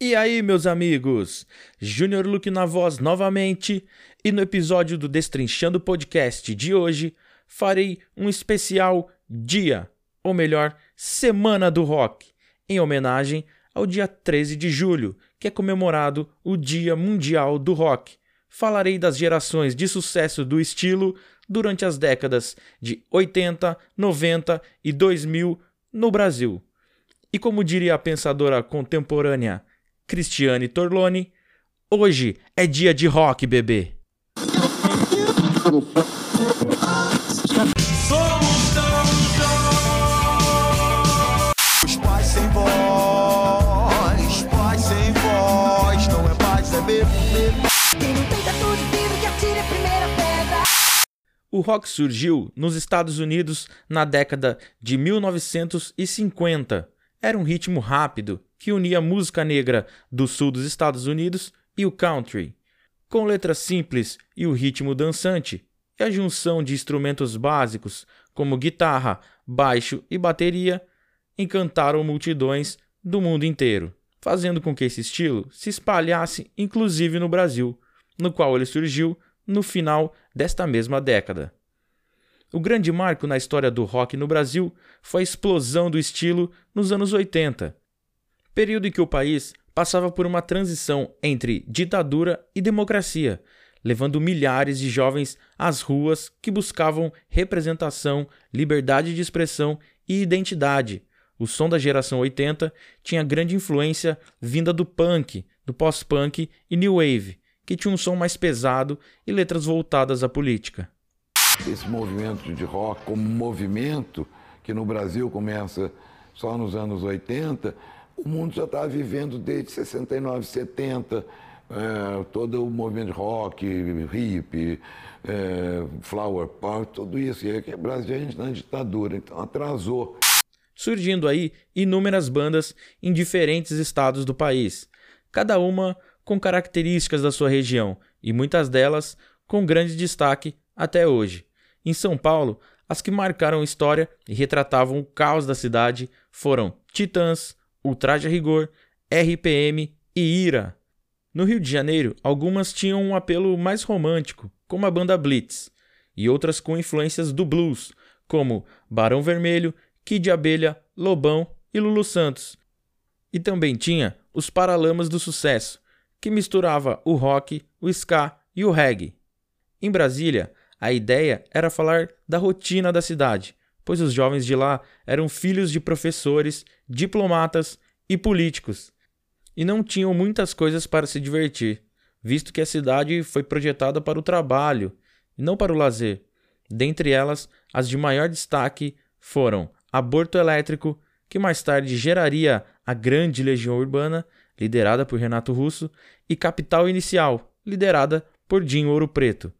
E aí, meus amigos? Júnior Luke na voz novamente, e no episódio do Destrinchando Podcast de hoje, farei um especial dia, ou melhor, Semana do Rock, em homenagem ao dia 13 de julho, que é comemorado o Dia Mundial do Rock. Falarei das gerações de sucesso do estilo durante as décadas de 80, 90 e 2000 no Brasil. E como diria a pensadora contemporânea Cristiane Torloni, hoje é dia de rock, bebê. Somos tão Os pais sem voz, pais sem voz, não é paz, é bebê. O rock surgiu nos Estados Unidos na década de 1950. Era um ritmo rápido que unia a música negra do sul dos Estados Unidos e o country. Com letras simples e o ritmo dançante, e a junção de instrumentos básicos como guitarra, baixo e bateria encantaram multidões do mundo inteiro, fazendo com que esse estilo se espalhasse inclusive no Brasil, no qual ele surgiu no final desta mesma década. O grande marco na história do rock no Brasil foi a explosão do estilo nos anos 80, período em que o país passava por uma transição entre ditadura e democracia, levando milhares de jovens às ruas que buscavam representação, liberdade de expressão e identidade. O som da geração 80 tinha grande influência vinda do punk, do pós-punk e new wave, que tinha um som mais pesado e letras voltadas à política. esse movimento de rock como movimento, que no Brasil começa só nos anos 80, o mundo já estava vivendo desde 69, 70, é, todo o movimento rock, hip, é, flower power, tudo isso. Aqui, o Brasil a gente na ditadura, então atrasou. surgindo aí inúmeras bandas em diferentes estados do país, cada uma com características da sua região e muitas delas com grande destaque até hoje. Em São Paulo, as que marcaram história e retratavam o caos da cidade foram Titãs, Ultraje a Rigor, RPM e Ira. No Rio de Janeiro, algumas tinham um apelo mais romântico, como a banda Blitz, e outras com influências do blues, como Barão Vermelho, Kid Abelha, Lobão e Lulu Santos. E também tinha os Paralamas do Sucesso, que misturava o rock, o ska e o reggae. Em Brasília, a ideia era falar da rotina da cidade, pois os jovens de lá eram filhos de professores, diplomatas e políticos, e não tinham muitas coisas para se divertir, visto que a cidade foi projetada para o trabalho e não para o lazer. Dentre elas, as de maior destaque foram Aborto Elétrico, que mais tarde geraria a Grande Legião Urbana, liderada por Renato Russo, e Capital Inicial, liderada por Dinho Ouro Preto.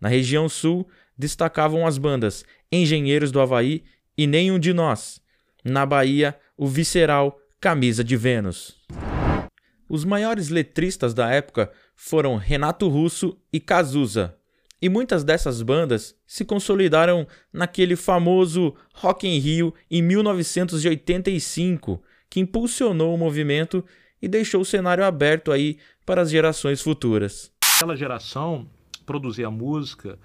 Na região sul, destacavam as bandas Engenheiros do Havaí e Nenhum de Nós. Na Bahia, o visceral Camisa de Vênus. Os maiores letristas da época foram Renato Russo e Cazuza. E muitas dessas bandas se consolidaram naquele famoso Rock in Rio em 1985, que impulsionou o movimento e deixou o cenário aberto aí para as gerações futuras. Aquela geração produzia música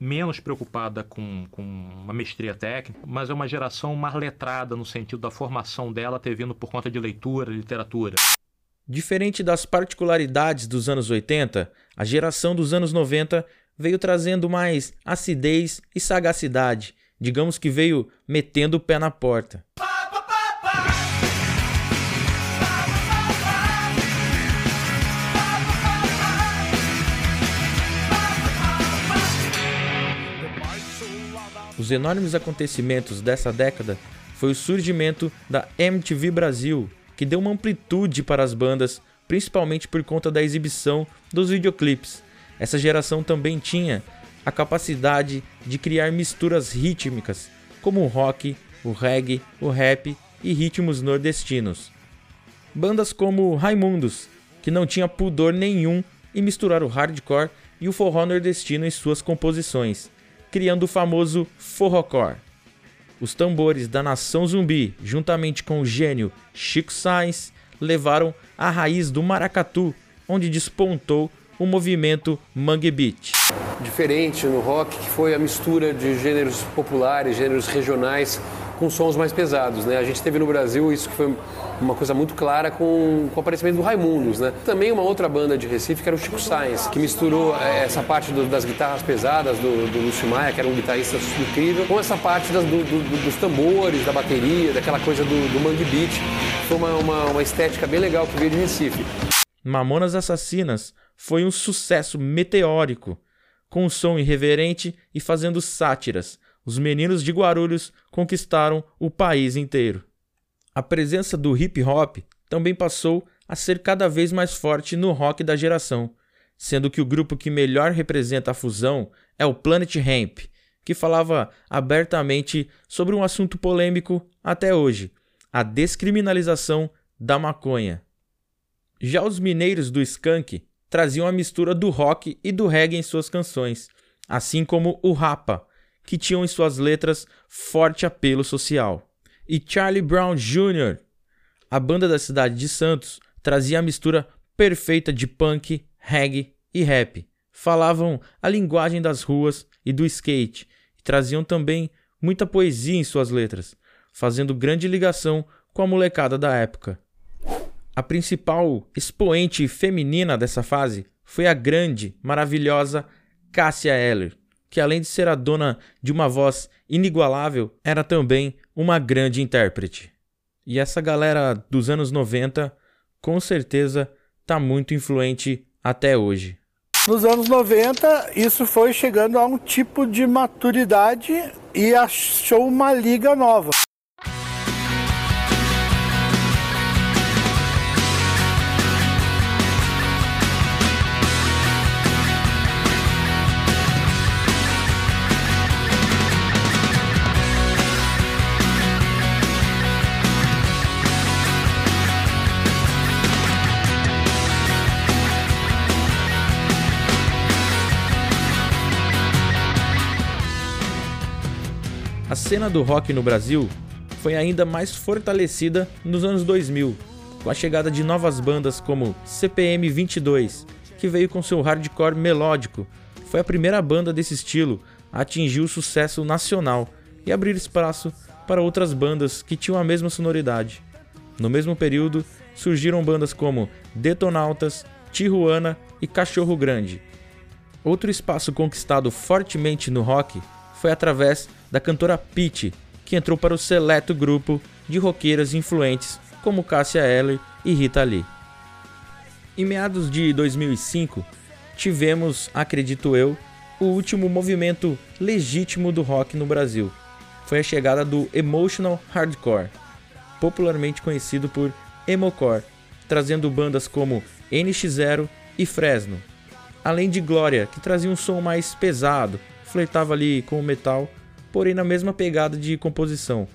menos preocupada com, com uma mestria técnica, mas é uma geração mais letrada no sentido da formação dela ter vindo por conta de leitura, literatura. Diferente das particularidades dos anos 80, a geração dos anos 90 veio trazendo mais acidez e sagacidade, digamos que veio metendo o pé na porta. Enormes acontecimentos dessa década foi o surgimento da MTV Brasil, que deu uma amplitude para as bandas, principalmente por conta da exibição dos videoclipes. Essa geração também tinha a capacidade de criar misturas rítmicas, como o rock, o reggae, o rap e ritmos nordestinos. Bandas como Raimundos, que não tinha pudor nenhum em misturar o hardcore e o forró nordestino em suas composições, criando o famoso forrocore. Os tambores da nação zumbi, juntamente com o gênio Chico Sainz, levaram à raiz do maracatu, onde despontou o movimento Mangue Beat. Diferente no rock, que foi a mistura de gêneros populares, gêneros regionais, com sons mais pesados. Né? A gente teve no Brasil isso que foi uma coisa muito clara com, com o aparecimento do Raimundos. Né? Também uma outra banda de Recife que era o Chico Sainz, que misturou é, essa parte do, das guitarras pesadas do, do Lúcio Maia, que era um guitarrista incrível, com essa parte das, do, do, dos tambores, da bateria, daquela coisa do, do mangue beat. Foi uma, uma, uma estética bem legal que veio de Recife. Mamonas Assassinas foi um sucesso meteórico, com um som irreverente e fazendo sátiras. Os meninos de Guarulhos conquistaram o país inteiro. A presença do hip hop também passou a ser cada vez mais forte no rock da geração, sendo que o grupo que melhor representa a fusão é o Planet Hemp, que falava abertamente sobre um assunto polêmico até hoje: a descriminalização da maconha. Já os mineiros do skunk traziam a mistura do rock e do reggae em suas canções, assim como o rapa, que tinham em suas letras forte apelo social. E Charlie Brown Jr., a banda da cidade de Santos, trazia a mistura perfeita de punk, reggae e rap. Falavam a linguagem das ruas e do skate e traziam também muita poesia em suas letras, fazendo grande ligação com a molecada da época. A principal expoente feminina dessa fase foi a grande, maravilhosa Cássia Eller, que além de ser a dona de uma voz inigualável, era também uma grande intérprete. E essa galera dos anos 90 com certeza está muito influente até hoje. Nos anos 90, isso foi chegando a um tipo de maturidade e achou uma liga nova. A cena do rock no Brasil foi ainda mais fortalecida nos anos 2000, com a chegada de novas bandas como CPM 22, que veio com seu hardcore melódico. Foi a primeira banda desse estilo a atingir o sucesso nacional e abrir espaço para outras bandas que tinham a mesma sonoridade. No mesmo período, surgiram bandas como Detonautas, Tijuana e Cachorro Grande. Outro espaço conquistado fortemente no rock foi através da cantora Pitty, que entrou para o seleto grupo de roqueiras influentes como Cássia Eller e Rita Lee. Em meados de 2005, tivemos, acredito eu, o último movimento legítimo do rock no Brasil. Foi a chegada do Emotional Hardcore, popularmente conhecido por Emocore, trazendo bandas como NX0 e Fresno, além de Glória, que trazia um som mais pesado, flertava ali com o metal porém na mesma pegada de composição,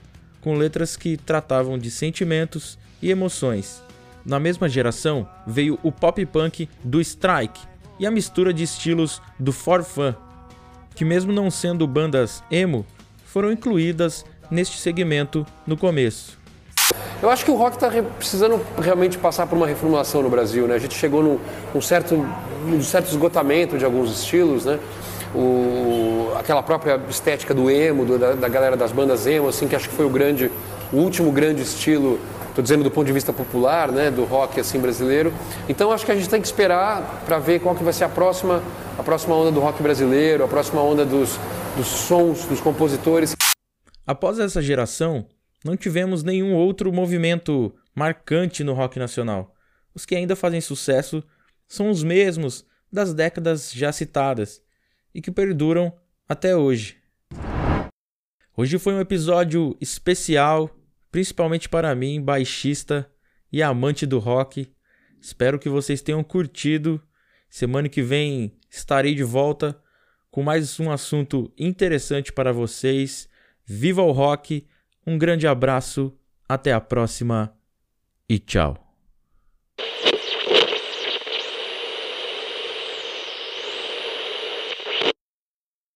com letras que tratavam de sentimentos e emoções. Na mesma geração veio o pop punk do Strike e a mistura de estilos do For Fun, que mesmo não sendo bandas emo, foram incluídas neste segmento no começo. Eu acho que o rock está precisando realmente passar por uma reformulação no Brasil, né? A gente chegou num, num certo, num certo esgotamento de alguns estilos, né? O, aquela própria estética do emo, do, da, da, galera das bandas emo, assim, que acho que foi o grande, o último grande estilo, estou dizendo do ponto de vista popular, né, do rock assim brasileiro. Então acho que a gente tem que esperar para ver qual que vai ser a próxima, a próxima onda do rock brasileiro, a próxima onda dos, dos sons, dos compositores. Após essa geração, não tivemos nenhum outro movimento marcante no rock nacional. Os que ainda fazem sucesso são os mesmos das décadas já citadas, e que perduram até hoje. Hoje foi um episódio especial, principalmente para mim, baixista e amante do rock. Espero que vocês tenham curtido. Semana que vem estarei de volta com mais um assunto interessante para vocês. Viva o rock! Um grande abraço, até a próxima e tchau.